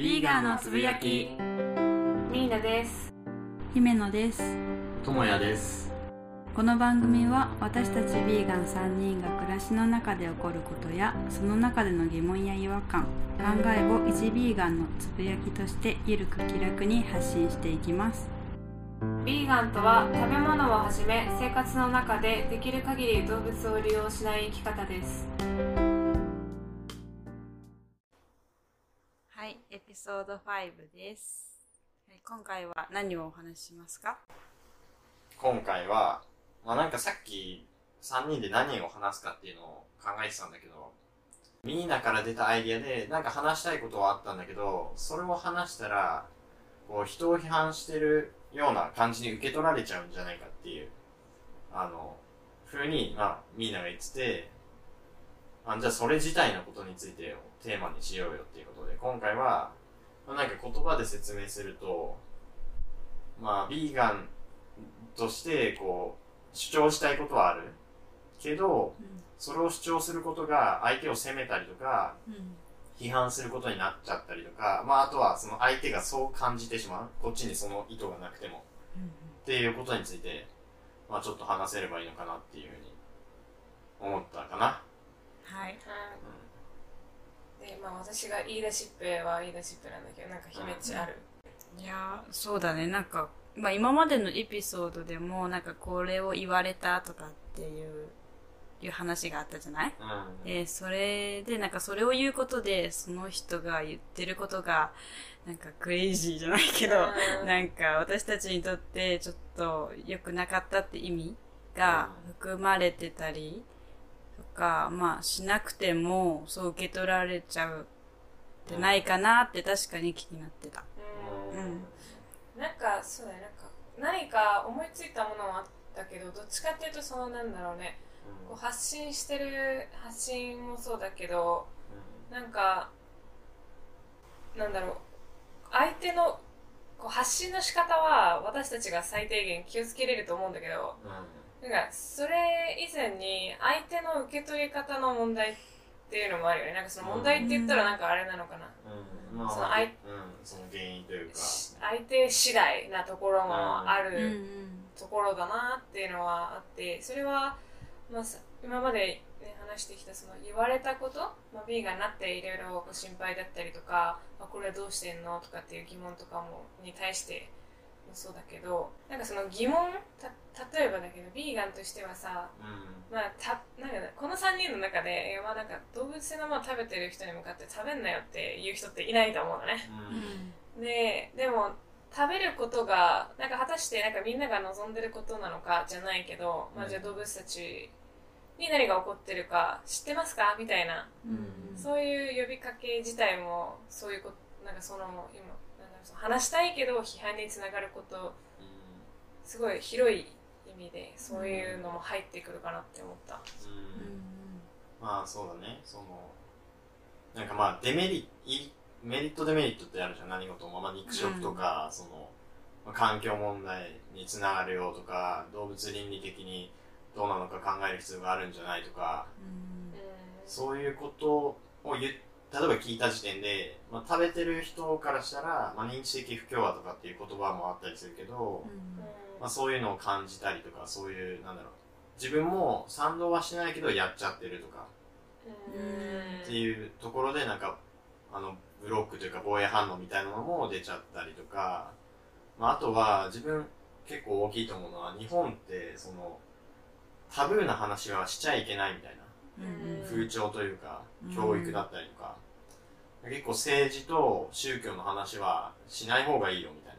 ビーガンのつぶやき。ミーナです。姫野です。ともやです。この番組は私たちビーガン3人が暮らしの中で起こることやその中での疑問や違和感考えを一ビーガンのつぶやきとしてゆるく気楽に発信していきます。ビーガンとは食べ物をはじめ生活の中でできる限り動物を利用しない生き方ですソード5です、今回は何をお話ししますか？今回はまあなんかさっき3人で何を話すかっていうのを考えてたんだけどミーナから出たアイディアでなんか話したいことはあったんだけどそれを話したらこう人を批判してるような感じに受け取られちゃうんじゃないかっていうあの風にまあミーナが言っててあじゃあそれ自体のことについてをテーマにしようよっていうことで今回は、まあ、なんか言葉で説明するとまあビーガンとしてこう主張したいことはある。けどそれを主張することが相手を責めたりとかうん。批判することになっちゃったりとかまああとはその相手がそう感じてしまう。こっちにその意図がなくても。っていうことについてまあちょっと話せればいいのかなっていうふうに思ったかな。はいでまあ私が言い出しっぺは言い出しっぺなんだけどなんか秘めっちある、いやーそうだね。なんか、まあ、今までのエピソードでもなんかこれを言われたとかっていういう話があったじゃない？うん。でそれでなんかそれを言うことでその人が言ってることがなんかクレイジーじゃないけどうん。なんか私たちにとってちょっと良くなかったって意味が含まれてたりとかまあしなくてもそう受け取られちゃうってないかなって確かに気になってた。うん。うんなんかそうだねなんか何か思いついたものはあったけどどっちかっていうとそのなんだろうね。こう発信してる発信もそうだけどなんかなんだろう。相手のこう発信の仕方は私たちが最低限気をつけれると思うんだけどなんかそれ以前に相手の受け取り方の問題っていうのもあるよね。なんかその問題って言ったらなんかあれなのかな、うん。まあその相うん。その原因というか。し相手次第なところもあうん。るところだなっていうのはあってそれは、まあ、さ今まで、ね、話してきたその言われたこと、まあ、ビーガンになっていろいろ心配だったりとか、まあ、これはどうしてんのとかっていう疑問とかもに対してもそうだけどなんかその疑問た例えばだけどビーガンとしてはさうまあ、たなんかねこの3人の中でまあなんか動物性のもの食べてる人に向かって食べんなよって言う人っていないと思うのね。ん。うん。ででも食べることがなんか果たしてなんかみんなが望んでることなのかじゃないけど、まあ、じゃあ動物たちに何が起こってるか知ってますか？みたいな、そういう呼びかけ自体もそういうことなんかその今話したいけど批判につながることすごい広い意味でそういうのも入ってくるかなって思った。まあそうだね。そのなんかまあデメリいメリットデメリットってあるじゃん。何事も、まあ、肉食とか、その、まあ、環境問題につながるよとか動物倫理的にどうなのか考える必要があるんじゃないとか。そういうことを言っ例えば聞いた時点で、まあ、食べてる人からしたら、まあ、認知的不協和とかっていう言葉もあったりするけど、まあ、そういうのを感じたりとかそういうなんだろう。自分も賛同はしないけどやっちゃってるとかっていうところでなんかあのブロックというか防衛反応みたいなのも出ちゃったりとか、まあ、あとは自分結構大きいと思うのは日本ってそのタブーな話はしちゃいけないみたいな風潮というかうん。教育だったりとか、結構政治と宗教の話はしない方がいいよみたい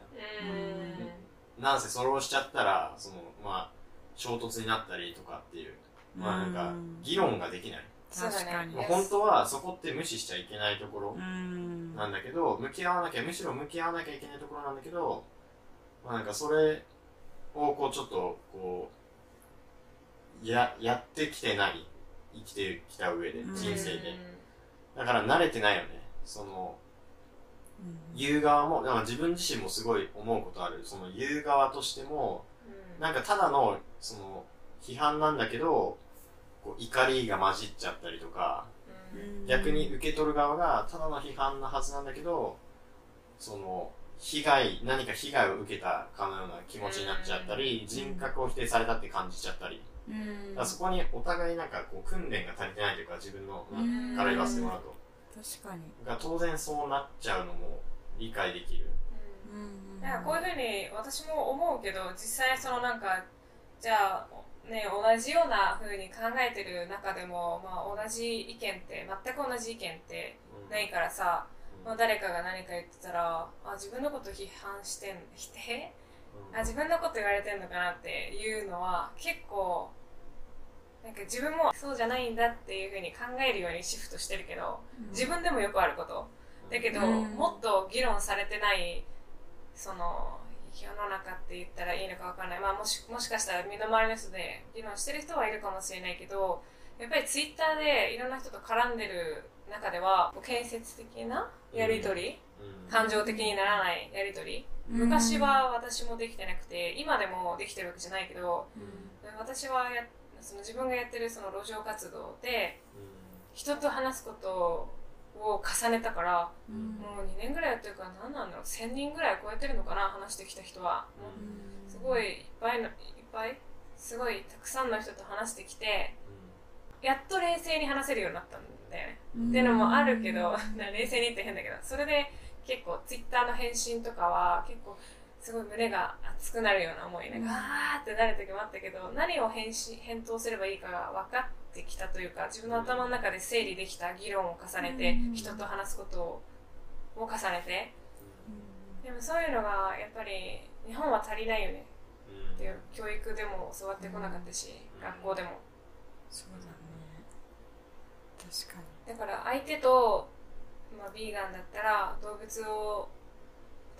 な。なんせそれをしちゃったらそのまあ衝突になったりとかっていう。まあなんか議論ができない、確かに。まあ、本当はそこって無視しちゃいけないところうん。なんだけど向き合わなきゃむしろ向き合わなきゃいけないところなんだけど、まあ、なんかそれをこうちょっとこうややってきてない生きてきた上でうん。人生で。だから慣れてないよね。その言う側もなんか自分自身もすごい思うことある。その言う側としてもなんかただのその批判なんだけどこう怒りが混じっちゃったりとか逆に受け取る側がただの批判なはずなんだけどその被害何か被害を受けたかのような気持ちになっちゃったり、ん。人格を否定されたって感じちゃったり、うん。だからそこにお互いなんかこう訓練が足りてないというか自分のうん。から言わせてもらうと、確かに。が当然そうなっちゃうのも理解できる。うんなんかこういうふうに私も思うけど実際そのなんかじゃあね同じようなふうに考えてる中でも、まあ、同じ意見って全く同じ意見ってうん。ないからさ、うん。まあ、誰かが何か言ってたらあ自分のこと批判してん否定うんあ自分のこと言われてんのかなっていうのは結構なんか自分もそうじゃないんだっていうふうに考えるようにシフトしてるけど自分でもよくあること。だけど、うん。もっと議論されてないその世の中って言ったらいいのかわかんない、まあ、もしもしかしたら身の回りの人で議論してる人はいるかもしれないけどやっぱりツイッターでいろんな人と絡んでる中では建設的なやり取り、うん。感情的にならないやり取り、うん昔は私もできてなくて今でもできてるわけじゃないけどうん。私はやその自分がやってるその路上活動でうん。人と話すことを重ねたからうん。もう2年ぐらいやってるから何なんだろう。1000人ぐらい超えてるのかな話してきた人は、うん。すごいいっぱいのいっぱい？すごいたくさんの人と話してきてやっと冷静に話せるようになったんだよね、っていうのもあるけど 冷静にって変だけど。それで結構ツイッターの返信とかは結構すごい胸が熱くなるような思いね、うん。あーってなる時もあったけど何を返信返答すればいいかが分かってきたというか自分の頭の中で整理できた議論を重ねて、うん。人と話すことを重ねて。でもそういうのがやっぱり日本は足りないよね。うん。っていう教育でも教わってこなかったし、うん。学校でも。そうだね。確かに。だから相手と、まあ、ビーガンだったら動物を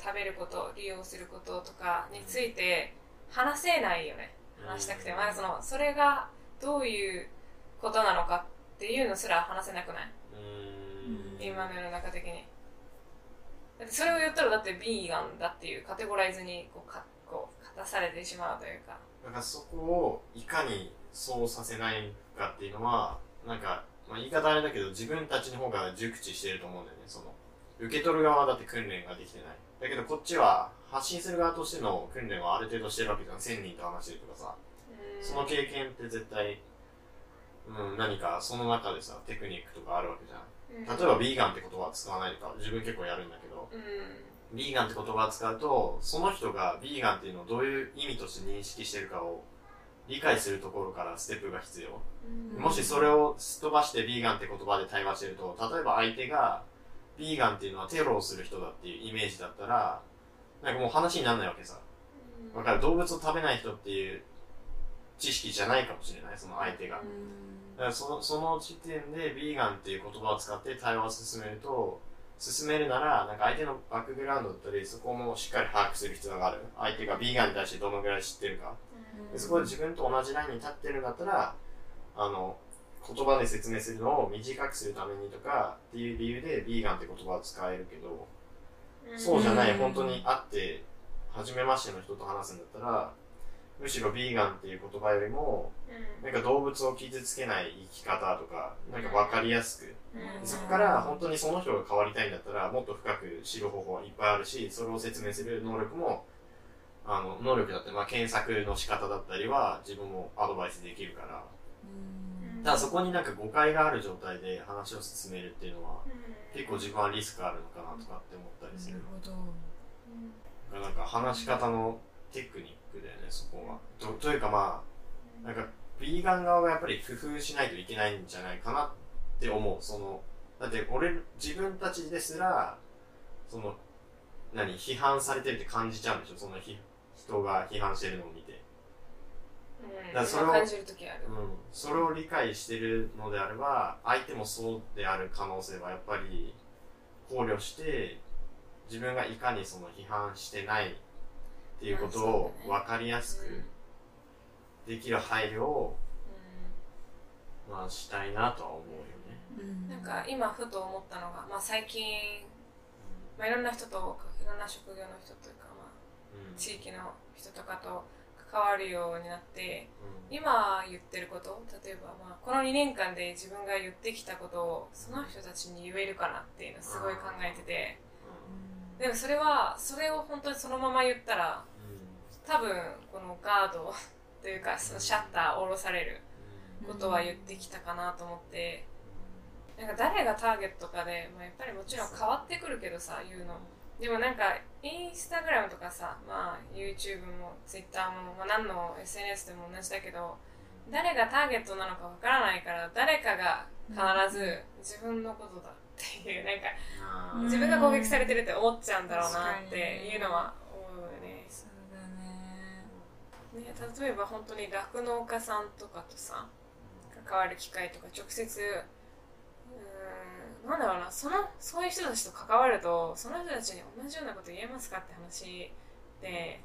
食べること利用することとかについて話せないよね。話したくて。も、まあ、そのそれがどういうことなのかっていうのすら話せなくない？うん。今の世の中的に。だってそれを言ったらだってビーガンだっていうカテゴライズにこうかこう勝たされてしまうというか。だからそこをいかにそうさせないかっていうのはなんか、まあ、言い方あれだけど自分たちの方が熟知してると思うんだよね。その受け取る側だって訓練ができてない。だけどこっちは発信する側としての訓練はある程度してるわけじゃん。1000人と話してるとかさ。うんその経験って絶対、うん、何かその中でさテクニックとかあるわけじゃん。例えばビーガンって言葉は使わないとか自分結構やるんだけど。うん。ビーガンって言葉を使うとその人がビーガンっていうのをどういう意味として認識してるかを理解するところからステップが必要。うん。もしそれをすっ飛ばしてビーガンって言葉で対話してると例えば相手がビーガンっていうのはテロをする人だっていうイメージだったらなんかもう話にならないわけさ。わかる。動物を食べない人っていう知識じゃないかもしれない。その相手が。だからそのその時点でビーガンっていう言葉を使って対話を進めると進めるならなんか相手のバックグラウンドだったりそこもしっかり把握する必要がある。相手がビーガンに対してどのぐらい知ってるかでそこで自分と同じラインに立ってるんだったらあの言葉で説明するのを短くするためにとかっていう理由でビーガンって言葉を使えるけどそうじゃないうん本当に会って初めましての人と話すんだったらむしろビーガンっていう言葉よりもなんか動物を傷つけない生き方とかなんか分かりやすくうん。そこから本当にその人が変わりたいんだったらもっと深く知る方法はいっぱいあるしそれを説明する能力もあの能力だってまあ検索の仕方だったりは自分もアドバイスできるから。うん。ただそこになんか誤解がある状態で話を進めるっていうのはうん。結構自分はリスクあるのかなとかって思ったりするなるほど。なんか話し方のテクニックだよねそこは。とというかまあなんかビーガン側がやっぱり工夫しないといけないんじゃないかなって思う。そのだって俺自分たちですらその何批判されてるって感じちゃうんでしょ。そのひ人が批判してるのを見て、うん。だからそれを感じる時ある。うん、それを理解してるのであれば相手もそうである可能性はやっぱり考慮して自分がいかにその批判してないっていうことをまあ分かりやすくできる配慮を、まあ、したいなとは思うよね。うん。なんか今ふと思ったのが、まあ、最近、まあ、いろんな人といろんな職業の人というか、地域の人とかと関わるようになってうん。今言ってること例えば、まあ、この2年間で自分が言ってきたことをその人たちに言えるかなっていうのをすごい考えててでもそれはそれを本当にそのまま言ったら多分このガード というかそのシャッター下ろされることは言ってきたかなと思って。なんか誰がターゲットかで、まあ、やっぱりもちろん変わってくるけどさ言うのでもなんかインスタグラムとかさ、まあ、YouTube も Twitter も、まあ、何の SNS でも同じだけど誰がターゲットなのかわからないから誰かが必ず自分のことだっていうなんか自分が攻撃されてるって思っちゃうんだろうなっていうのは思うよね。そうだね。ね例えば本当に酪農家さんとかとさ関わる機会とか直接なんだろうなそのそういう人たちと関わるとその人たちに同じようなこと言えますかって話で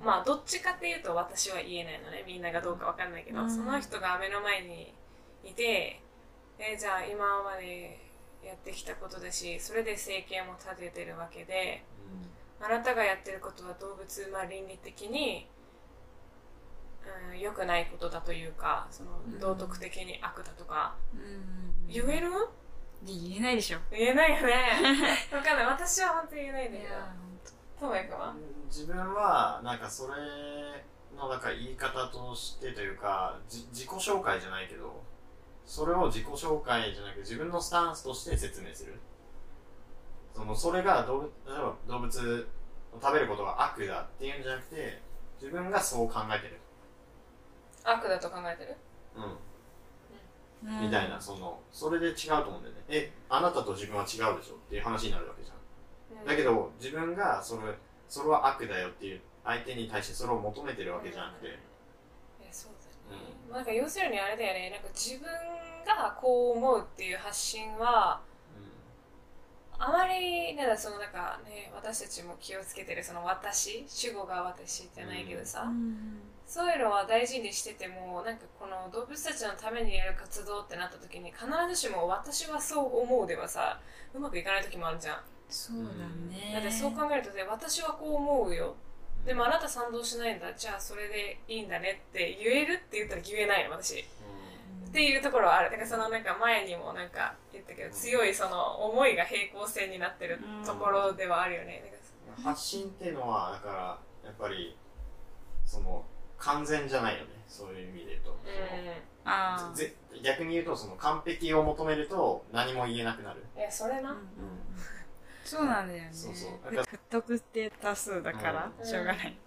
うんまあどっちかっていうと私は言えないのねみんながどうかわかんないけど、うん。その人が目の前にいてえじゃあ今までやってきたことだしそれで生計も立ててるわけであなたがやってることは動物、まあ、倫理的にうん良くないことだというかそのうん。道徳的に悪だとか、うん。言える？言えないでしょ。言えないよね。わかんない。私は本当に言えないんだけど。本ともやくんは？自分はなんかそれのなんか言い方としてというかじ自己紹介じゃないけどそれを自己紹介じゃなくて自分のスタンスとして説明する。そのそれが動物例えば動物を食べることが悪だっていうんじゃなくて自分がそう考えてる、悪だと考えてる？うん。当みたいなそのそれで違うと思うんだよね。えあなたと自分は違うでしょっていう話になるわけじゃん。だけど自分がそれそれは悪だよっていう相手に対してそれを求めてるわけじゃなくて、えそうだよね、なんか要するにあれだよね。なんか自分がこう思うっていう発信はあまりなんだそのなんかね私たちも気をつけてるその私主語が私じゃないけどさ、そういうのは大事にしててもなんかこの動物たちのためにやる活動ってなった時に必ずしも私はそう思うではさうまくいかない時もあるじゃん。そうだね。だってそう考えるとね私はこう思うよ。でもあなた賛同しないんだ。じゃあそれでいいんだねって言えるって言ったら言えないの私。っていうところはある。だからそのなんか前にもなんか言ったけど強いその思いが平行線になってるところではあるよね、発信っていうのはだからやっぱりその完全じゃないよね。そういう意味で言うと、あ逆に言うとその完璧を求めると何も言えなくなる。うんいやそれな、そうなんだよね。そうそう。だから不特定多数だからうん。しょうがない。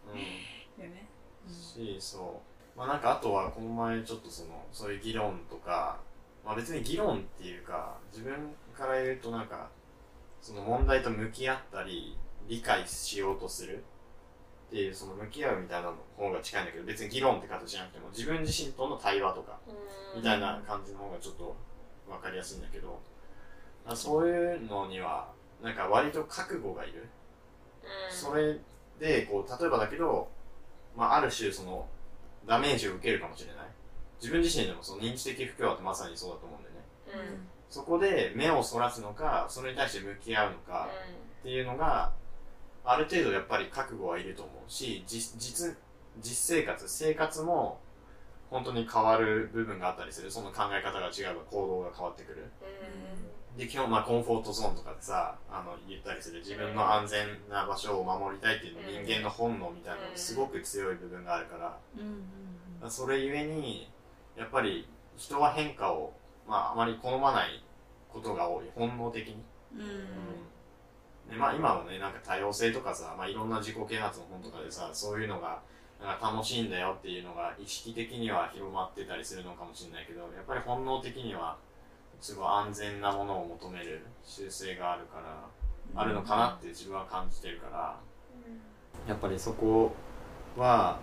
うん。よね。しそう。まあなんかあとはこの前ちょっとそのそういう議論とかまあ別に議論っていうか自分から言うとなんかその問題と向き合ったり理解しようとするっていうその向き合うみたいなの方が近いんだけど別に議論って形じゃなくても自分自身との対話とかうん。みたいな感じの方がちょっと分かりやすいんだけどあそういうのにはなんか割と覚悟がいる。うん。それでこう例えばだけど、まあ、ある種そのダメージを受けるかもしれない。自分自身でもその認知的不協和ってまさにそうだと思うんだよね。うん。そこで目をそらすのかそれに対して向き合うのかっていうのがある程度やっぱり覚悟はいると思うし実実実生活生活も本当に変わる部分があったりする。その考え方が違えば行動が変わってくる。で基本まあコンフォートゾーンとかでさあの言ったりする。自分の安全な場所を守りたいっていう人間の本能みたいなのがすごく強い部分があるから、うんそれゆえにやっぱり人は変化を、まあ、あまり好まないことが多い。本能的に、うんうんでまあ、今はねなんか多様性とかさ、まあ、いろんな自己啓発の本とかでさそういうのがなんか楽しいんだよっていうのが意識的には広まってたりするのかもしれないけどやっぱり本能的にはすごい安全なものを求める習性があるから、あるのかなって自分は感じてるからやっぱりそこは、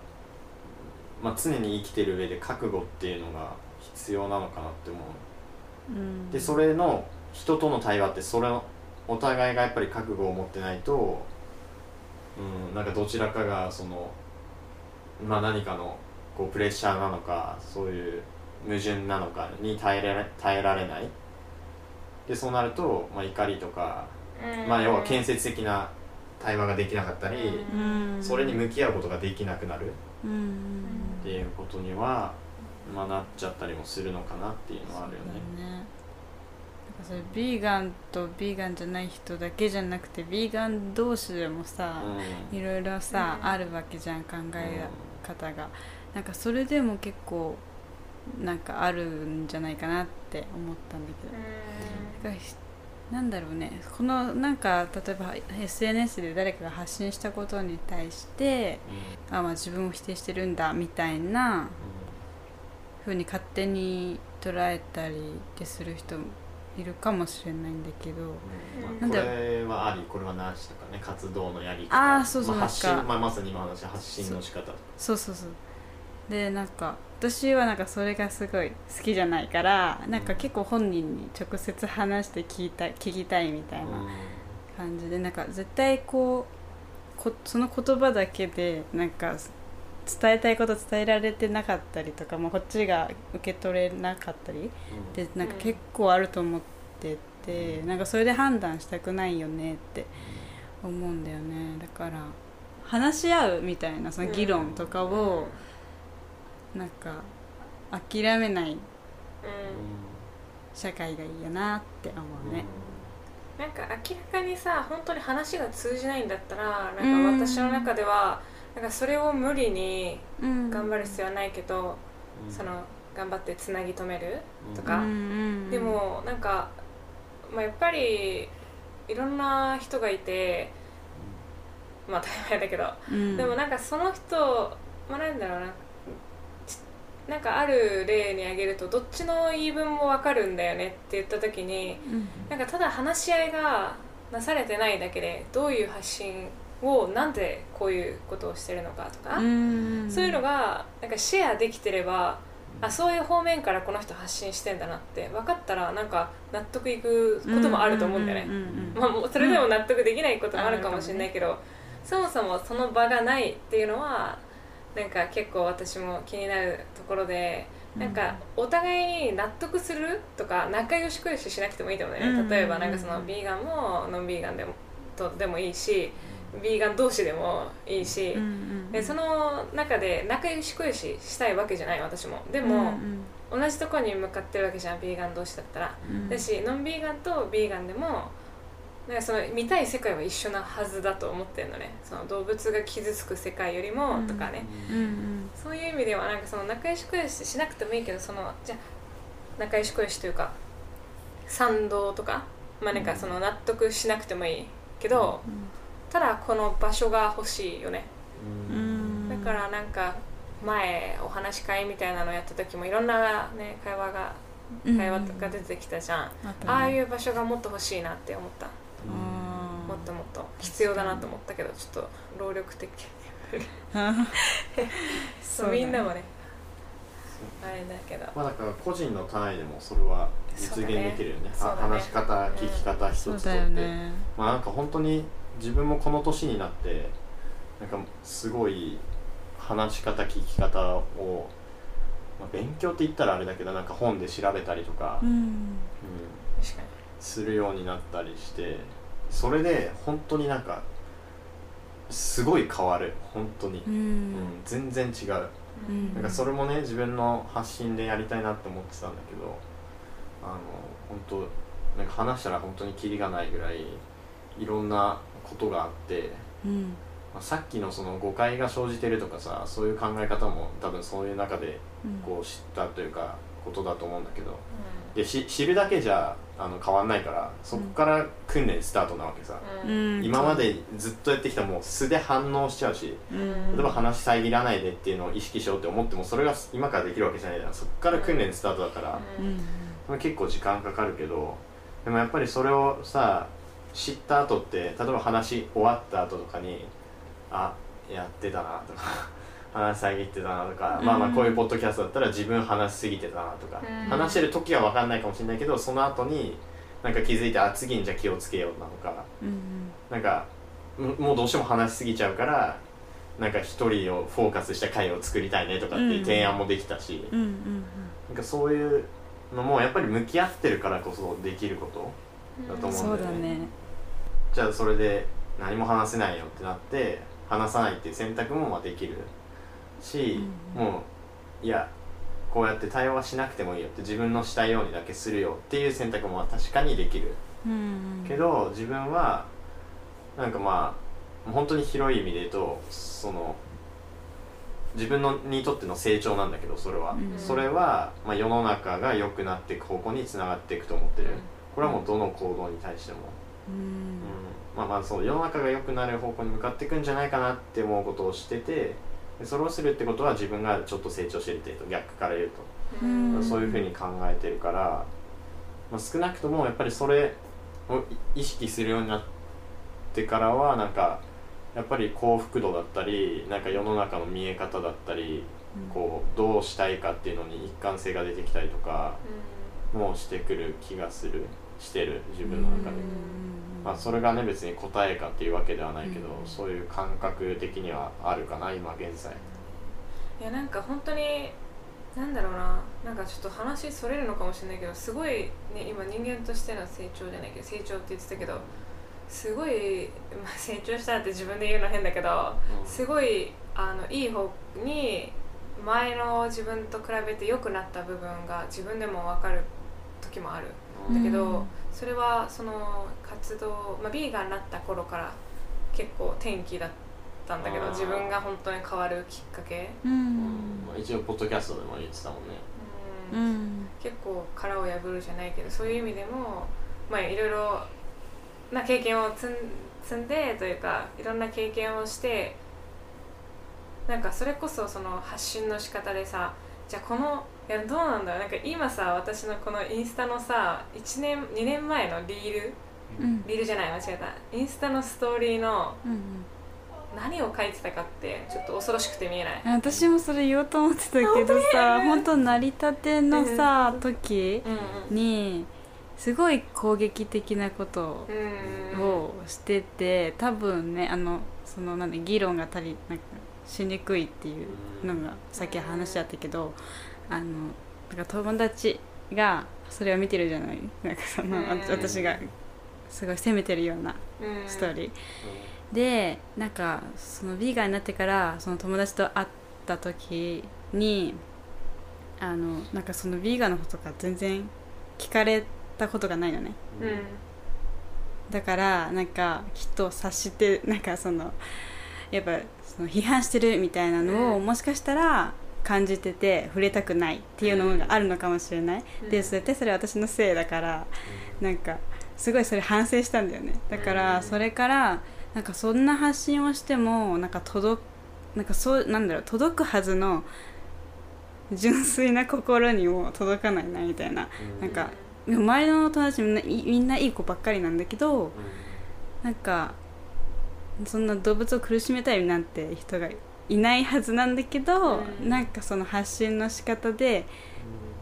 まあ、常に生きてる上で覚悟っていうのが必要なのかなって思う。うん。でそれの人との対話ってそれのお互いがやっぱり覚悟を持ってないとうんなんかどちらかがそのまあ何かのこうプレッシャーなのかそういう矛盾なのかに耐えられ耐えられない。でそうなると、まあ、怒りとか、まあ、要は建設的な対話ができなかったり、うん。それに向き合うことができなくなる。っていうことには、まあ、なっちゃったりもするのかなっていうのはあるよね。それビーガンとビーガンじゃない人だけじゃなくてビーガン同士でもさ、うん。いろいろさ、うん。あるわけじゃん考え方が、なんかそれでも結構なんかあるんじゃないかなって思ったんだけど、だからひなんだろうね。このなんか例えば SNS で誰かが発信したことに対してあ、まあ、自分を否定してるんだみたいな風に勝手に捉えたりってする人もいるかもしれないんだけどうん。まあこれはありこれはなしとかね活動のやり方。あーそうそうまあ、発信、まあ、まさに今の話発信の仕方とか。そうそうそう。でなんか私はなんかそれがすごい好きじゃないからなんか結構本人に直接話して聞いた聞きたいみたいな感じでなんか絶対こうこその言葉だけでなんか伝えたいこと伝えられてなかったりとか、まあ、こっちが受け取れなかったりでなんか結構あると思っててなんかそれで判断したくないよねって思うんだよね。だから話し合うみたいなその議論とかをなんか諦めない社会がいいよなって思うね。なんか明らかにさ本当に話が通じないんだったらなんか私の中ではなんかそれを無理にうん。頑張る必要はないけど、その頑張ってつなぎ止めるとか、うんうんでもなんか、まあ、やっぱりいろんな人がいてまあ当たり前だけど、うん。でもなんかその人まあなんだろうな。ちなんかある例に挙げるとどっちの言い分も分かるんだよねって言った時にうん。なんかただ話し合いがなされてないだけでどういう発信をなんでこういうことをしてるのかとか、うん。そういうのがなんかシェアできてればあそういう方面からこの人発信してんだなって分かったらなんか納得いくこともあると思うんだよね、それでも納得できないこともあるかもしれないけど、そもそもその場がないっていうのはなんか結構私も気になるところでなんかお互いに納得するとか仲良しくよししなくてもいいと思うね。例えばなんかそのビーガンもノンビーガンでもとでもいいしビーガン同士でもいいし、うんうんでその中で仲良しくよししたいわけじゃない私も。でうも、ん。同じところに向かってるわけじゃんビーガン同士だったら、うんだしノンビーガンとビーガンでもなんかその見たい世界は一緒なはずだと思ってるのね。その動物が傷つく世界よりもとかね、うんうん。そういう意味ではなんかその仲良しくよししなくてもいいけどそのじゃあ仲良しくよしというか賛同とかまあなんかその納得しなくてもいいけど、ただこの場所が欲しいよね。うん。うんだからなんか前お話し会みたいなのやった時もいろんなね会話がうん。会話とか出てきたじゃん、あったね。ああいう場所がもっと欲しいなって思った、あもっともっと。必要だなと思ったけどちょっと労力的。ー そうみんなもねあれだけど。まあだから個人の単位でもそれは実現できるよね。ね。は話し方聞き方一つとって、まあなんか本当に自分もこの年になってなんかすごい話し方聞き方を、まあ、勉強って言ったらあれだけどなんか本で調べたりとか、ううんん確かにするようになったりしてそれで本当になんかすごい変わる。本当に、ううんん全然違う。うん。なんかそれもね自分の発信でやりたいなって思ってたんだけどあの本当なんか話したら本当にキリがないぐらいいろんなことがあって、うん。まあ、さっきのその誤解が生じてるとかさそういう考え方も多分そういう中でうん。こう知ったというかことだと思うんだけどでし知るだけじゃあの変わんないからそこから訓練スタートなわけさ、ううん。ん今までずっとやってきたもう素で反応しちゃうしうん。例えば話遮らないでっていうのを意識しようって思ってもそれが今からできるわけじゃないからそこから訓練スタートだから、うん。結構時間かかるけどでもやっぱりそれをさ知った後って例えば話終わった後とかにあやってたなとか 話遮ってたなとか、うん。まあまあこういうポッドキャストだったら自分話しすぎてたなとか、うん。話してる時は分かんないかもしれないけどその後になんか気づいてあ次にじゃあ気をつけようなとかうん。なんかももうどうしても話しすぎちゃうからなんか一人をフォーカスした回を作りたいねとかっていう提案もできたし、うんうんなんかそういうのもやっぱり向き合ってるからこそできることだとうん思うん。だよねじゃあそれで何も話せないよってなって話さないっていう選択もまあできるし、うんもういやこうやって対話しなくてもいいよって自分のしたいようにだけするよっていう選択も確かにできる。うんけど自分はなんかまあ本当に広い意味で言うとその自分のにとっての成長なんだけどそれは、うんそれは、まあ、世の中が良くなっていく方向につながっていくと思ってる、うん。これはもうどの行動に対しても、ううん。んまあまあそう世の中が良くなる方向に向かっていくんじゃないかなって思うことをしててでそれをするってことは自分がちょっと成長してるっていうと逆から言うと、うん。そういうふうに考えてるから、まあ、少なくともやっぱりそれを意識するようになってからはなんかやっぱり幸福度だったりなんか世の中の見え方だったりこうどうしたいかっていうのに一貫性が出てきたりとかもしてくる気がするしてる自分の中で。まあ、それがね別に答えかっていうわけではないけど、うん。そういう感覚的にはあるかな今現在。いやなんか本当になんだろうな。なんかちょっと話それるのかもしれないけどすごい、ね、今人間としての成長じゃないけど成長って言ってたけどすごい、まあ、成長したって自分で言うの変だけどすごいあのいい方に前の自分と比べて良くなった部分が自分でも分かる時もある。うんだけど、うん。それはその活動、まあ、ビーガンになった頃から結構転機だったんだけど自分が本当に変わるきっかけ、ううん。んまあ、一応ポッドキャストでも言ってたもんね。ううん。ん結構殻を破るじゃないけどそういう意味でもまあいろいろな経験を積ん積んでというかいろんな経験をしてなんかそれこそその発信の仕方でさじゃあこのいやどうなんだろう。なんか今さ私のこのインスタのさ1年2年前のリールうん。リールじゃない間違えた。インスタのストーリーのうん何を書いてたかってちょっと恐ろしくて見えない。私もそれ言おうと思ってたけどさ本当成り立てのさ時うんにすごい攻撃的なことをしてて多分ねあのそのなんで議論が足りなんかしにくいっていうのがさっき話し合ったけどあのなんか友達がそれを見てるじゃない？なんかそのうん。私がすごい責めてるようなうん。ストーリー。でなんかそのビーガンになってからその友達と会った時にあのなんかそのビーガンのことが全然聞かれたことがないのね。うんうん。だからなんかきっと察してなんかそのやっぱその批判してるみたいなのを、うん。もしかしたら感じてて触れたくないっていうのがあるのかもしれない、うん。でそれってそれは私のせいだからなんかすごいそれ反省したんだよね。だからうん。それからなんかそんな発信をしてもなんか届なんかそうなんだろう届くはずの純粋な心にも届かないなみたいな。なんか周りの友達みんないみんないい子ばっかりなんだけどなんかそんな動物を苦しめたいなんて人がいないはずなんだけど、うん。なんかその発信の仕方で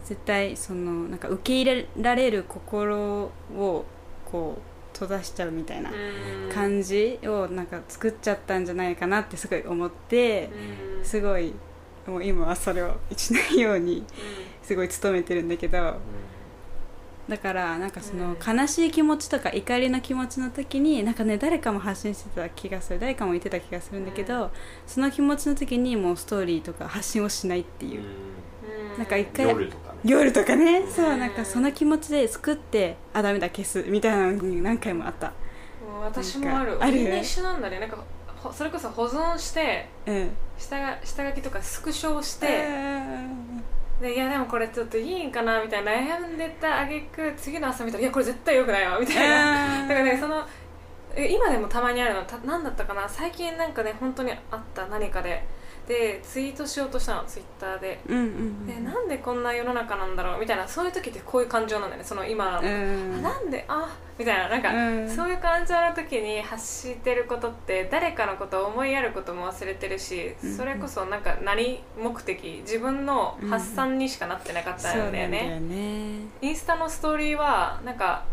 絶対そのなんか受け入れられる心をこう閉ざしちゃうみたいなうん。感じをなんか作っちゃったんじゃないかなってすごい思ってうん。すごいもう今はそれをしないようにすごい努めてるんだけどだからなんかその悲しい気持ちとか怒りの気持ちの時になんかね誰かも発信してた気がする誰かも言ってた気がするんだけど、うん。その気持ちの時にもうストーリーとか発信をしないっていう、うん。なんか一回夜とかね。夜とかね、うん。そうなんかその気持ちで作ってあダメだ消すみたいなのに何回もあった。私もある。あるみんな一緒なんだね。なんかほそれこそ保存してうん。下が下書きとかスクショをして、うんでいやでもこれちょっといいんかなみたいな。悩んでたあげく次の朝見たらいやこれ絶対よくないわ。みたいな、うん。だからねそのえ今でもたまにあるのた何だったかな。最近なんかね本当にあった。何かででツイートしようとしたのツイッターで。うんうんでなんでこんな世の中なんだろうみたいなそういう時ってこういう感情なんだよねその今の、うん。あなんであみたいな。なんか、うん。そういう感情の時に発してることって誰かのことを思いやることも忘れてるし、うん。それこそなんか何目的自分の発散にしかなってなかったんだよね,、そうなんだよね。インスタのストーリーはなんか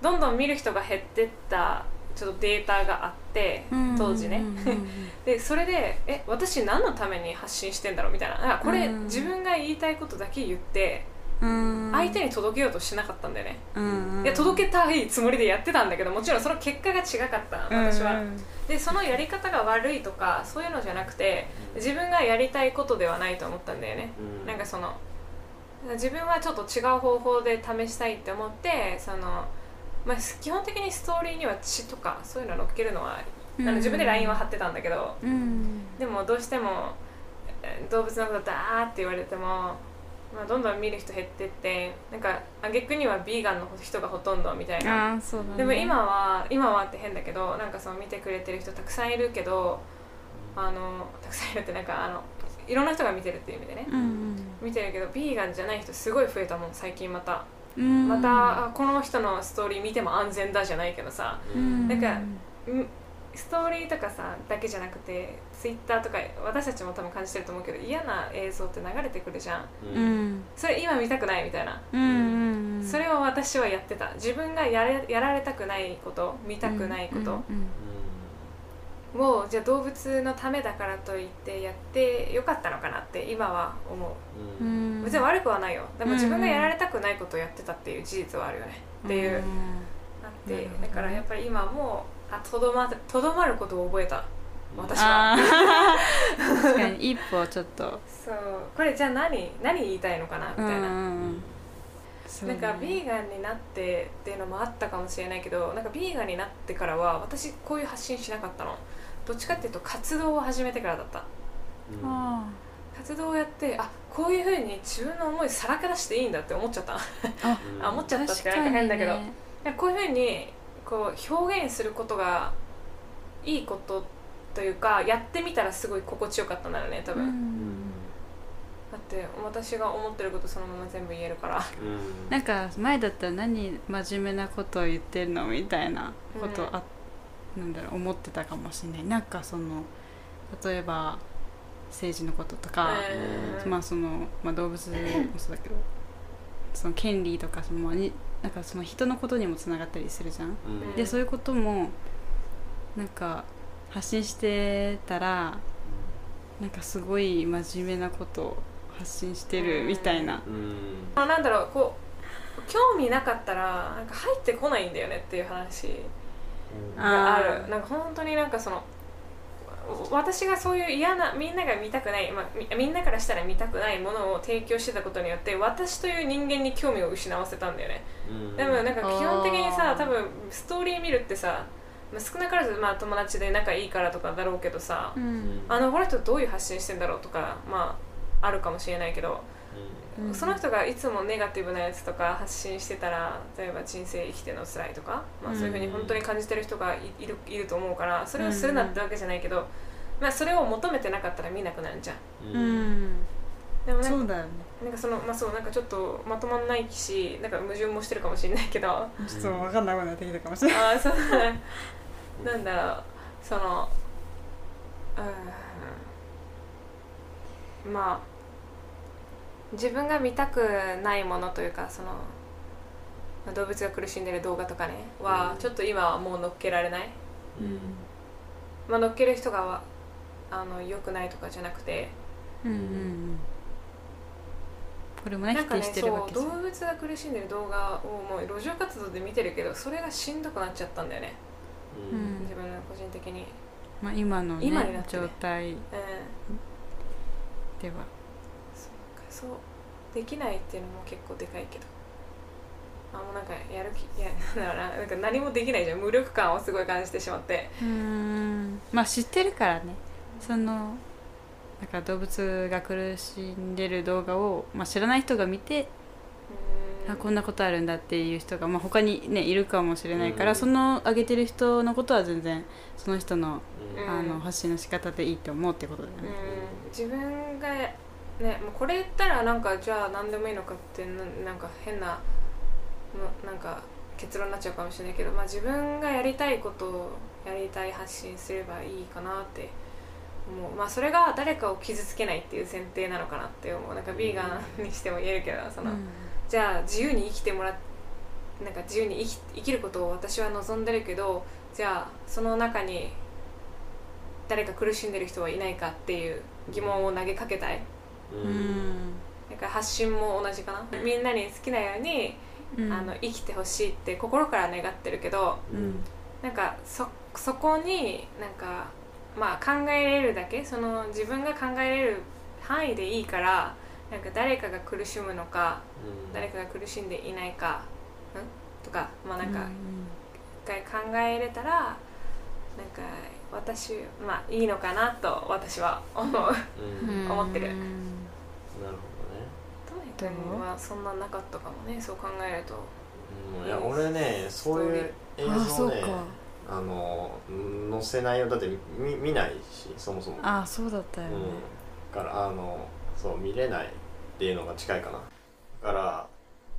どんどん見る人が減ってったちょっとデータがあって当時ね、でそれでえ私何のために発信してんだろう？みたいななんかこれ、うん。自分が言いたいことだけ言ってうん。相手に届けようとしなかったんだよね、うんいや届けたいつもりでやってたんだけどもちろんその結果が違かった私は、うん。でそのやり方が悪いとかそういうのじゃなくて自分がやりたいことではないと思ったんだよね、うん。なんかその自分はちょっと違う方法で試したいって思ってその、まあ、基本的にストーリーには血とかそういうの乗っけるのは、あの自分で LINE は貼ってたんだけどうん。でもどうしてもえー動物のことだーって言われても、まあ、どんどん見る人減ってってなんか挙句にはビーガンの人がほとんどみたいな。ね。でも今は今はって変だけどなんかその見てくれてる人たくさんいるけどあのたくさんいるってなんかあのいろんな人が見てるっていう意味でね、うん見てるけどビーガンじゃない人すごい増えたもん最近また、うんまたあこの人のストーリー見ても安全だじゃないけどさ。うん。なんかんストーリーとかさだけじゃなくてツイッターとか私たちも多分感じてると思うけど嫌な映像って流れてくるじゃん。ううん。んそれ今見たくないみたいな、うん。うん。それを私はやってた。自分がやれやられたくないこと見たくないこと、うんをじゃあ動物のためだからといってやってよかったのかなって今は思う。ううん。ん別に悪くはないよ。でもうん自分がやられたくないことをやってたっていう事実はあるよね。っていう、あってだからやっぱり今もあとどまとどまることを覚えた。私は。確かに一歩ちょっと。そう。これじゃあ何何言いたいのかなみたいな、なんかビーガンになってっていうのもあったかもしれないけどなんかビーガンになってからは私こういう発信しなかったのどっちかっていうと活動を始めてからだった。うん。あ活動をやってあこういうふうに自分の思いさらけ出していいんだって思っちゃった。あ あ思っちゃーったってなんか変だけど、ね。こういうふうにこう表現することがいいことというかやってみたらすごい心地よかったんだよね多分、うん。だって私が思ってることそのまま全部言えるから。うんなんか前だったら何真面目なことを言ってるのみたいなことあ、なんだろう思ってたかもしれない。なんかその例えば政治のこととか、うん。まあその、まあ、動物もそうだけどその権利とかその、まあになんかその人のことにもつながったりするじゃん。うん。でそういうこともなんか発信してたらなんかすごい真面目なことを発信してるみたいな。うん。あなんだろうこう興味なかったらなんか入ってこないんだよねっていう話がある。なんか本当になんかその私がそういう嫌なみんなが見たくない、まあ、みみんなからしたら見たくないものを提供してたことによって私という人間に興味を失わせたんだよね。うん。でもなんか基本的にさ多分ストーリー見るってさまあ少なからずまあ友達で仲いいからとかだろうけどさ、うん。あのこの人どういう発信してんだろうとかまああるかもしれないけど、うん。その人がいつもネガティブなやつとか発信してたら例えば人生生きてるの辛いとか、まあ、そういうふうに本当に感じてる人がいいるいると思うからそれをするなってわけじゃないけど、まあ、それを求めてなかったら見なくなるじゃん。ううん。んでもなんかそうだよね。なんかそのまあそうなんかちょっとまとまんないしなんか矛盾もしてるかもしれないけどちょっと分かんなくなってきたかもしれない。ああそう。なんだろう。そのうん。まあ自分が見たくないものというかそのまあ動物が苦しんでる動画とかねはうん。ちょっと今はもう乗っけられない、うん。まあ、乗っける人があの良くないとかじゃなくて。うんうんうん。これもねなんかね動物が苦しんでる動画をもう路上活動で見てるけどそれがしんどくなっちゃったんだよね、ううんん。自分の個人的に、まあ、今の、ね、今になってね。状態うん、ではそう。できないっていうのも結構でかいけど。あもうなんかやる気いや なんだろうな。なんか何もできないじゃん。無力感をすごい感じてしまって。うーん。まあ知ってるからね。そのなんか動物が苦しんでる動画を、まあ、知らない人が見て、あこんなことあるんだっていう人が、まあ、他にねいるかもしれないから、うん。その上げてる人のことは全然その人の,、うん。あの発信の仕方でいいと思うってことだよね、うん。自分がねもうこれ言ったらなんかじゃあ何でもいいのかってななんか変なのなんか結論になっちゃうかもしれないけど、まあ、自分がやりたいことをやりたい発信すればいいかなって思う。まあそれが誰かを傷つけないっていう前提なのかなって思う。なんかビーガンにしても言えるけどその、じゃあ自由に生きてもらっなんか自由に生き生きることを私は望んでるけどじゃあその中に誰か苦しんでる人はいないかっていう疑問を投げかけたいうん。うんなんか発信も同じかな。みんなに好きなように、うん。あの生きてほしいって心から願ってるけどうん。なんかそそこになんかまあ考えれるだけその自分が考えれる範囲でいいからなんか誰かが苦しむのかうん。誰かが苦しんでいないか、ん？とかまあなんかうん一回考えれたらなんか私まあいいのかなと私は思う。思ってるなるほどね。トミ君はそんななかったかもね。そう考えると。うんいや俺ねそういう映あ像ねあの載せないよ。だって見見ないしそもそも。あそうだったよね、うん、だからあのそう見れないっていうのが近いかな。だから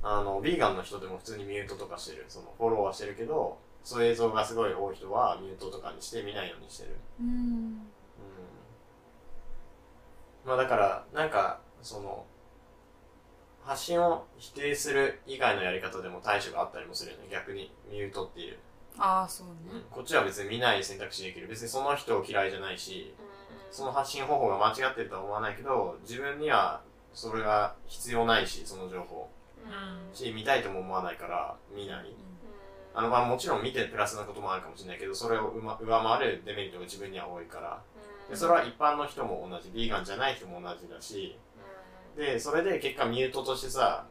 あのビーガンの人でも普通にミュートとかしてる。そのフォローはしてるけどそういう映像がすごい多い人はミュートとかにして見ないようにしてる。うん。うん。まあだからなんかその発信を否定する以外のやり方でも対処があったりもするよね。逆にミュートっていう、ああそうね、こっちは別に見ない選択肢できる。別にその人を嫌いじゃないしその発信方法が間違ってるとは思わないけど自分にはそれが必要ないしその情報。うん。し見たいとも思わないから見ない。あのまあもちろん見てプラスなこともあるかもしれないけどそれを上上回るデメリットが自分には多いから。でそれは一般の人も同じ。ビーガンじゃない人も同じだしでそれで結果ミュートとしてさ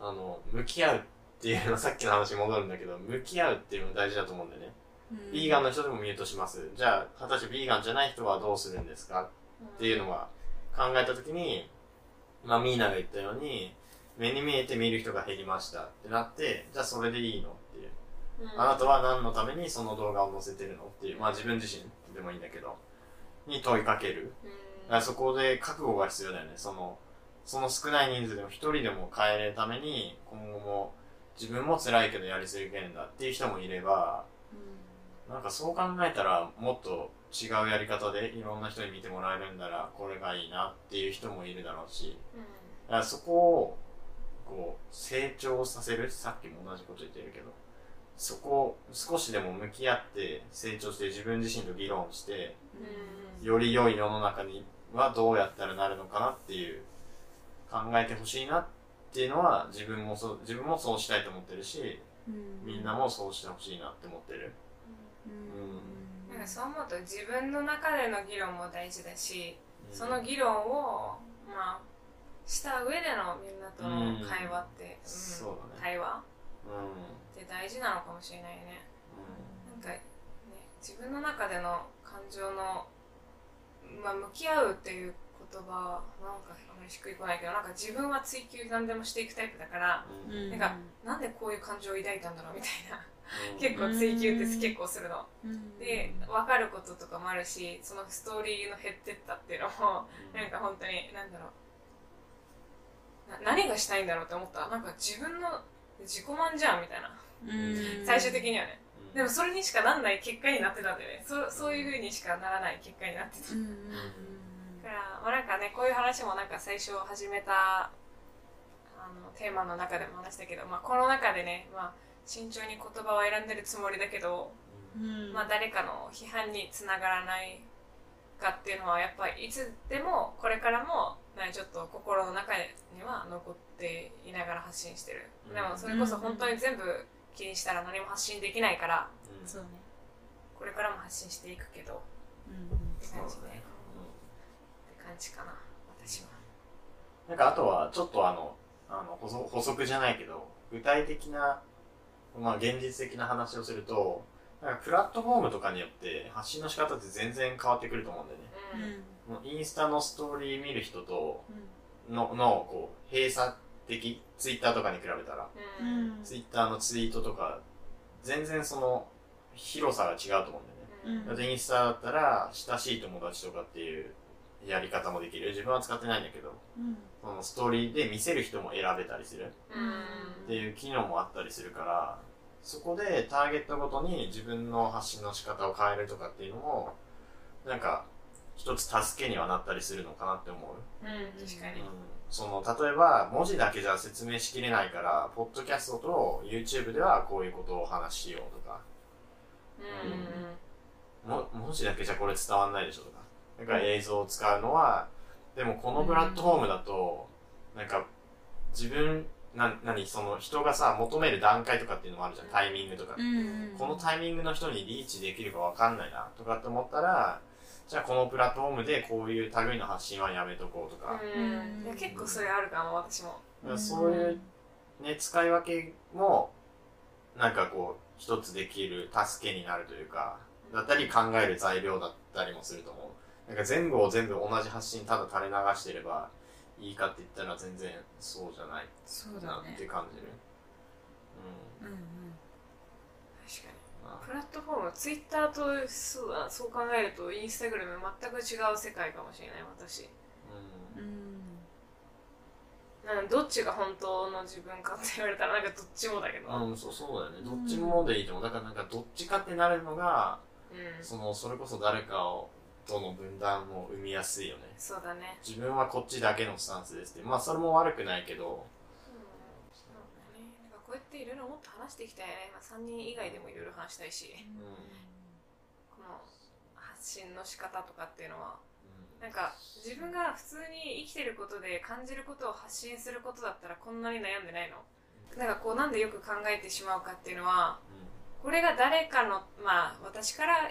あの向き合うっていうの さっきの話に戻るんだけど向き合うっていうのが大事だと思うんだよね、ビーガンの人でもミュートします。じゃあ果たしてビーガンじゃない人はどうするんですか？っていうのが考えたときに、まあ、ミーナが言ったように、目に見えて見る人が減りました。ってなって、じゃあそれでいいの？っていう。あなたは何のためにその動画を載せてるの？っていう、まあ自分自身でもいいんだけど、に問いかける。そこで覚悟が必要だよね。その、その少ない人数でも一人でも変えれるために、今後も自分も辛いけどやり続けるんだっていう人もいれば、なんかそう考えたらもっと違うやり方でいろんな人に見てもらえるんだらこれがいいなっていう人もいるだろうしだからそこをこう成長させるさっきも同じこと言ってるけどそこを少しでも向き合って成長して自分自身と議論してより良い世の中にはどうやったらなるのかなっていう考えてほしいなっていうのは自分もそう自分もそうしたいと思ってるしみんなもそうしてほしいなって思ってる。なんかそう思うと自分の中での議論も大事だし、その議論をまあした上でのみんなとの会話って、うんそうだね。対話うん。って大事なのかもしれないね。なんかね自分の中での感情のまあ向き合うっていう言葉はなんかあまりしっくりこないけどなんか自分は追求何でもしていくタイプだからうん。なんかなんでこういう感情を抱いたんだろうみたいな。結構追求って結構するの。で分かることとかもあるしそのストーリーの減ってったっていうのもなんか本当になんだろう。な何がしたいんだろうって思った？なんか自分の自己満じゃんみたいな。最終的にはね。でもそれにしかなんない結果になってたんだよね。そそういう風にしかならない結果になってた。だから、まあ、なんかねこういう話もなんか最初始めたあのテーマの中でも話したけど、まあ、この中でね、まあ、慎重に言葉を選んでるつもりだけど、まあ、誰かの批判につながらないかっていうのはやっぱりいつでもこれからもなんかちょっと心の中には残っていながら発信してる、うん。でもそれこそ本当に全部気にしたら何も発信できないからそうね。これからも発信していくけどって感じで、って感じかな私は。なんかあとはちょっとあのあの補足補足じゃないけど具体的なまあ現実的な話をするとなんかプラットフォームとかによって発信の仕方って全然変わってくると思うんだよね。もうインスタのストーリー見る人とののこう閉鎖的ツイッターとかに比べたらうん。ツイッターのツイートとか全然その広さが違うと思うんだよね、だってインスタだったら親しい友達とかっていうやり方もできる。自分は使ってないんだけど。そのストーリーで見せる人も選べたりする。っていう機能もあったりするからそこでターゲットごとに自分の発信の仕方を変えるとかっていうのもなんか一つ助けにはなったりするのかなって思う、うん。確かに。うん、その例えば文字だけじゃ説明しきれないからポッドキャストと YouTube ではこういうことをお話ししようとか。うん。も文字だけじゃこれ伝わんないでしょとかだから映像を使うのはでもこのプラットフォームだとなんか自分な何その人がさ求める段階とかっていうのもあるじゃん。タイミングとか、うんこのタイミングの人にリーチできるかわかんないなとかって思ったらじゃあこのプラットフォームでこういう類の発信はやめとこうとか、うん。いや結構それあるかも私も。そういうね使い分けもなんかこう一つできる助けになるというかだったり考える材料だったりもすると思うなんか全部を全部同じ発信ただ垂れ流してればいいかって言ったら全然そうじゃないそうだねなって感じる。うん。うんうん。確かに。まあ。プラットフォームツイッターとそうだそう考えるとインスタグラム全く違う世界かもしれない私。うん。うん。どっちが本当の自分かって言われたらなんかどっちもだけど。うん、そうそうだよね。どっちもでいいと思う。だからなんかどっちかってなるのがうん。そのそれこそ誰かをとの分断も生みやすいよね。そうだね。自分はこっちだけのスタンスですって。まあそれも悪くないけど。うんそうだね。なんかこうやっていろいろもっと話していきたいね、まあ、3人以外でもいろいろ話したいし。うん。この発信の仕方とかっていうのは。うなんか自分が普通に生きてることで感じることを発信することだったらこんなに悩んでないの？なんかこうなんでよく考えてしまうかっていうのはこれが誰かのまあ私から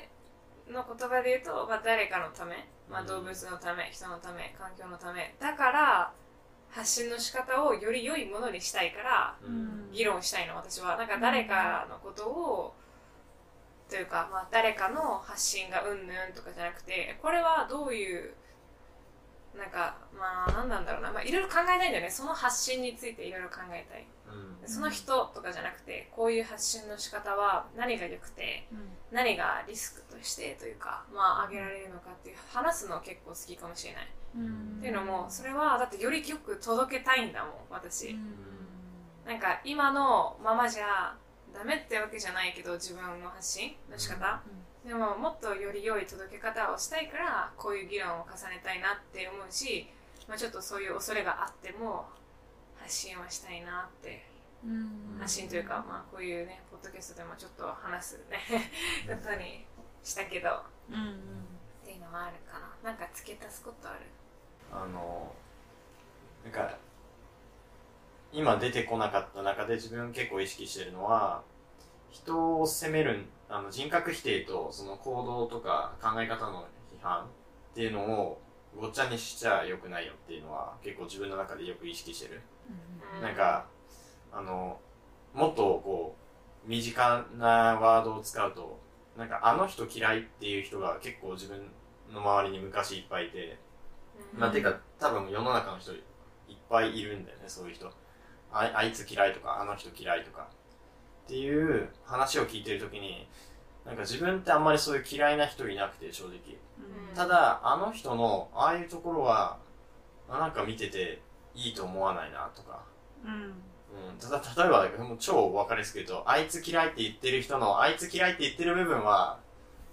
の言葉で言うと、まあ、誰かのため、まあ、うん。動物のため人のため環境のため。だから発信の仕方をより良いものにしたいから議論したいの私は。なんか誰かのことを、というか、まあ、誰かの発信がうんぬんとかじゃなくてこれはどういうなんかまあ何なんだろうな、まあ、いろいろ考えたいんだよね。その発信についていろいろ考えたい。うんその人とかじゃなくてこういう発信の仕方は何が良くてうん。何がリスクとしてというかまあ上げられるのかっていう話すの結構好きかもしれない、うん。っていうのもそれはだってよりよく届けたいんだもん私、なんか今のままじゃダメってわけじゃないけど自分の発信の仕方、でももっとより良い届け方をしたいからこういう議論を重ねたいなって思うし、まあ、ちょっとそういう恐れがあっても発信はしたいなってうん発信というか、まあ、こういうねポッドキャストでもちょっと話すね。ことにしたけど。っうんうん。ていうのはあるかな。なんか付け足すことある？あのなんか今出てこなかった中で自分結構意識してるのは人を責めるあの人格否定とその行動とか考え方の批判っていうのをごっちゃにしちゃ良くないよっていうのは結構自分の中でよく意識してる、うん。なんかあのもっとこう身近なワードを使うとなんかあの人嫌いっていう人が結構自分の周りに昔いっぱいいて、うんまあ、てか、多分世の中の人いっぱいいるんだよね、そういう人。ああいつ嫌いとか、あの人嫌いとか。っていう話を聞いてるときに、なんか自分ってあんまりそういう嫌いな人いなくて、正直。うんただ、あの人の、ああいうところは、あなんか見てていいと思わないな、とか。うんうん、ただ例えばだけど、もう超分かりやすく言うと、あいつ嫌いって言ってる人の、あいつ嫌いって言ってる部分は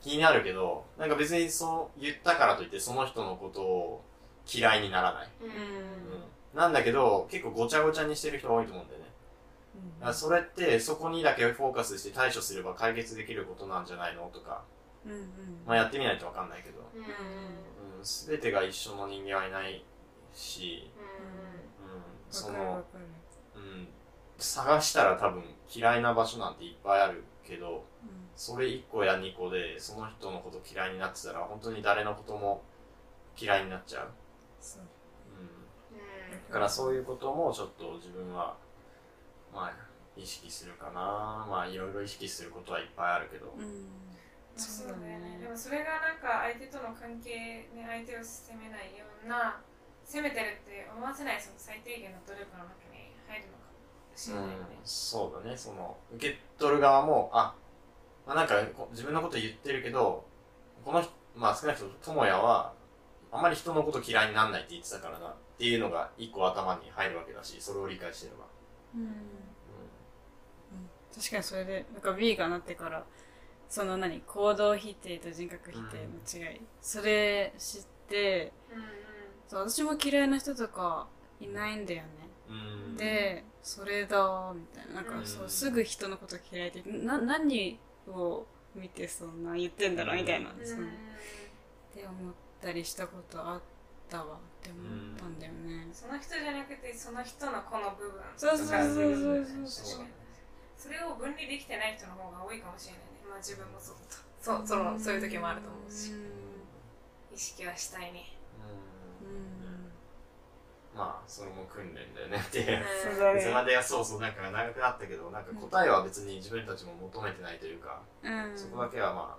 気になるけど、なんか別にそう言ったからといってその人のことを嫌いにならない。うん。うん。なんだけど、結構ごちゃごちゃにしてる人多いと思うんだよね。だからそれって、そこにだけフォーカスして対処すれば解決できることなんじゃないのとか、うんうん。まあやってみないと分かんないけど、うんうん。うん、全てが一緒の人間はいないし、うんうん、その、探したら多分嫌いな場所なんていっぱいあるけど、それ1個や2個でその人のこと嫌いになってたら本当に誰のことも嫌いになっちゃう。そう。うん、うんだからそういうこともちょっと自分は、まあ、意識するかな。まあ、いろいろ意識することはいっぱいあるけど。うん。まあそうだよね。でねもそれがなんか相手との関係ね相手を責めないような責めてるって思わせないその最低限の努力の中に入るのかもしれないよねうん、そうだね。その、受け取る側も、あ、まあ、なんかこ自分のこと言ってるけど、この人、まあ少なくとも智也は、あんまり人のこと嫌いにならないって言ってたからなっていうのが一個頭に入るわけだし、それを理解してれば。うん。確かにそれでなんか B がなってからその何行動否定と人格否定の違い、それ知ってうんうん。そう私も嫌いな人とかいないんだよね、うん。でそれだみたいな。なんかうん。そうすぐ人のこと嫌いってな何を見てそんな言ってんだろうみたいな、うん。そう。って思ったりしたことあっったわって思ったんだよね、その人じゃなくてその人のこの部分そうそうそうそうそう確かに。それを分離できてない人の方が多いかもしれないね。まあ自分もそうだと。そうそのそういう時もあると思うし。意識はしたいね。うんまあそれも訓練だよねっていう。そまね。でやそうそうなんか長くなったけどなんか答えは別に自分たちも求めてないというか、うん。そこだけはま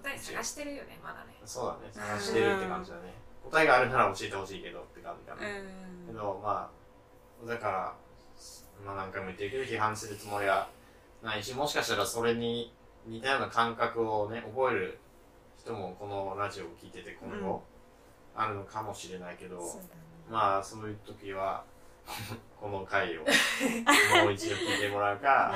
答え探してるよねまだね。あそうだね。探してるって感じだね、答えがあるなら教えてほしいけどって感じかな、うん。けどまあだからまあ何回も言ってるけど批判するつもりはないしもしかしたらそれに似たような感覚をね覚える人もこのラジオを聞いてて今後あるのかもしれないけど、そうだねまあそういう時は この回を もう一度聞いてもらうか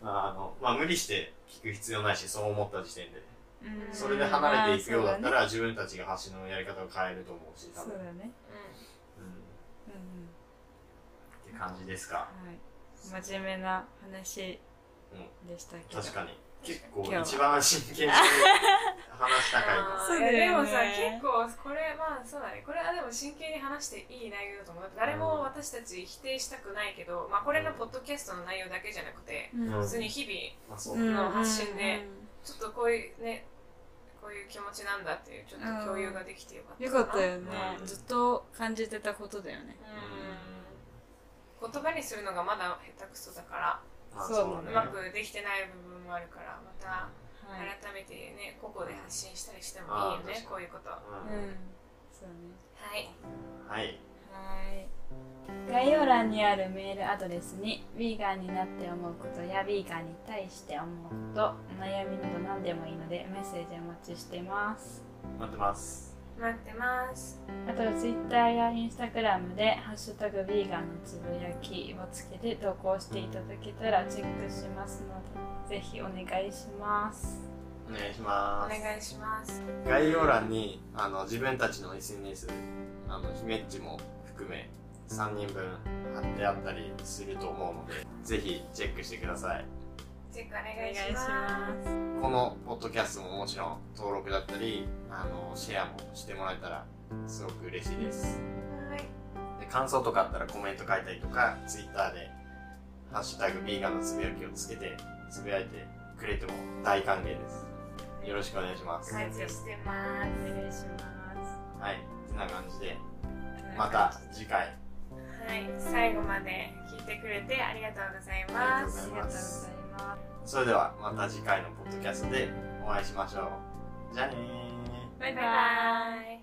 まああの、まあ、無理して聞く必要ないしそう思った時点で。うん。それで離れていくようだったあら、自分たちが発信のやり方を変えると思うし多分。そうだね。そうだねうん、っうん。て感じですか。うんはい。真面目な話でしたけど、確かに。結構一番真剣に話した回。あー。そうだよね。でもさ結構これまあそうだね。これはでも真剣に話していい内容だと思う。誰も私たち否定したくないけど、まあ、これのポッドキャストの内容だけじゃなくてうん。うん普通に日々の発信でちょっとこういうねこういう気持ちなんだっていうちょっと共有ができてよかったよな。かったよね、うん。ずっと感じてたことだよね。うん。言葉にするのがまだ下手くそだからまあそうね。うまくできてない部分もあるからまたはい、改めてね個々で発信したりしてもいいよねこういうこと。はうん。うん。そうね。いはい。はい。概要欄にあるメールアドレスにヴィーガンになって思うことやヴィーガンに対して思うことお悩みなど何でもいいのでメッセージお待ちしてます。待ってます待ってます。あと Twitter や Instagram で「ハッシュタグヴィーガンのつぶやき」をつけて投稿していただけたらチェックしますのでぜひお願いします。お願いしおます。願いします。概要欄にあの自分たちの SNS あの姫っちも含め3人分貼ってあったりすると思うのでぜひチェックしてくださいチェックおお願いします。このポッドキャストももちろん登録だったりあのシェアもしてもらえたらすごく嬉しいです。はい。で感想とかあったらコメント書いたりとか Twitter で「ハッシュタグビーガンのつぶやき」をつけてつぶやいてくれても大歓迎です。よろしくお願いします。お待ちしてます。お願いしますはいてな感じ。でまた次回。はい。最後まで聞いてくれてありがとうございあます。ありがとうございますそれではまた次回のポッドキャストでお会いしましょう。じゃあねー。バイババイバイ